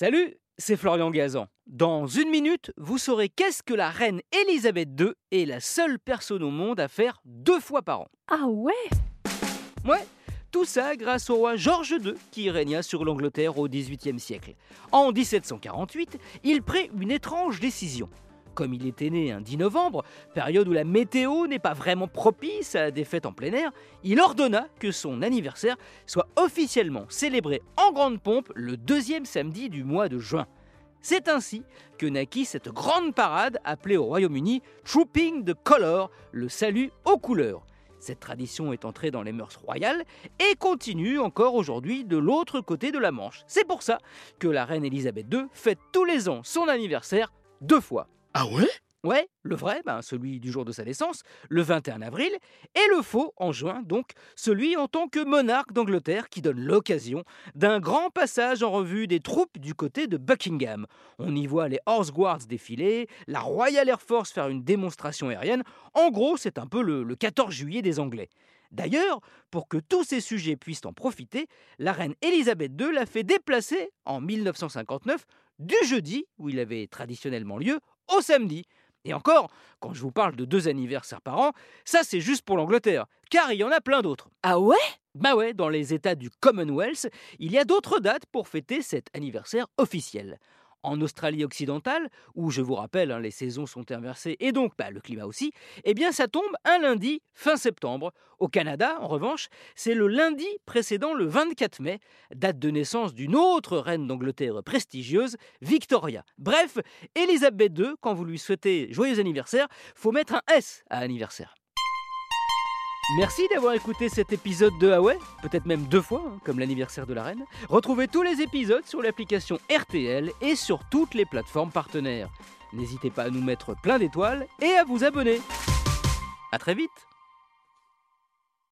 Salut, c'est Florian Gazan. Dans une minute, vous saurez qu'est-ce que la reine Elisabeth II est la seule personne au monde à faire deux fois par an. Ah ouais? Ouais, tout ça grâce au roi George II qui régna sur l'Angleterre au XVIIIe siècle. En 1748, il prit une étrange décision. Comme il était né un 10 novembre, période où la météo n'est pas vraiment propice à des fêtes en plein air, il ordonna que son anniversaire soit officiellement célébré en grande pompe le deuxième samedi du mois de juin. C'est ainsi que naquit cette grande parade appelée au Royaume-Uni Trooping the Colour, le salut aux couleurs. Cette tradition est entrée dans les mœurs royales et continue encore aujourd'hui de l'autre côté de la Manche. C'est pour ça que la reine Elisabeth II fête tous les ans son anniversaire deux fois. Ah ouais? Ouais, le vrai, ben celui du jour de sa naissance, le 21 avril, et le faux, en juin, donc, celui en tant que monarque d'Angleterre qui donne l'occasion d'un grand passage en revue des troupes du côté de Buckingham. On y voit les Horse Guards défiler, la Royal Air Force faire une démonstration aérienne. En gros, c'est un peu le, le 14 juillet des Anglais. D'ailleurs, pour que tous ces sujets puissent en profiter, la reine Elisabeth II l'a fait déplacer en 1959 du jeudi, où il avait traditionnellement lieu, au samedi. Et encore, quand je vous parle de deux anniversaires par an, ça c'est juste pour l'Angleterre, car il y en a plein d'autres. Ah ouais? Bah ouais, dans les États du Commonwealth, il y a d'autres dates pour fêter cet anniversaire officiel. En Australie occidentale, où je vous rappelle, hein, les saisons sont inversées et donc bah, le climat aussi, eh bien ça tombe un lundi fin septembre. Au Canada, en revanche, c'est le lundi précédent le 24 mai, date de naissance d'une autre reine d'Angleterre prestigieuse, Victoria. Bref, Elisabeth II, quand vous lui souhaitez joyeux anniversaire, faut mettre un S à anniversaire. Merci d'avoir écouté cet épisode de Huawei, peut-être même deux fois, hein, comme l'anniversaire de la reine. Retrouvez tous les épisodes sur l'application RTL et sur toutes les plateformes partenaires. N'hésitez pas à nous mettre plein d'étoiles et à vous abonner. A très vite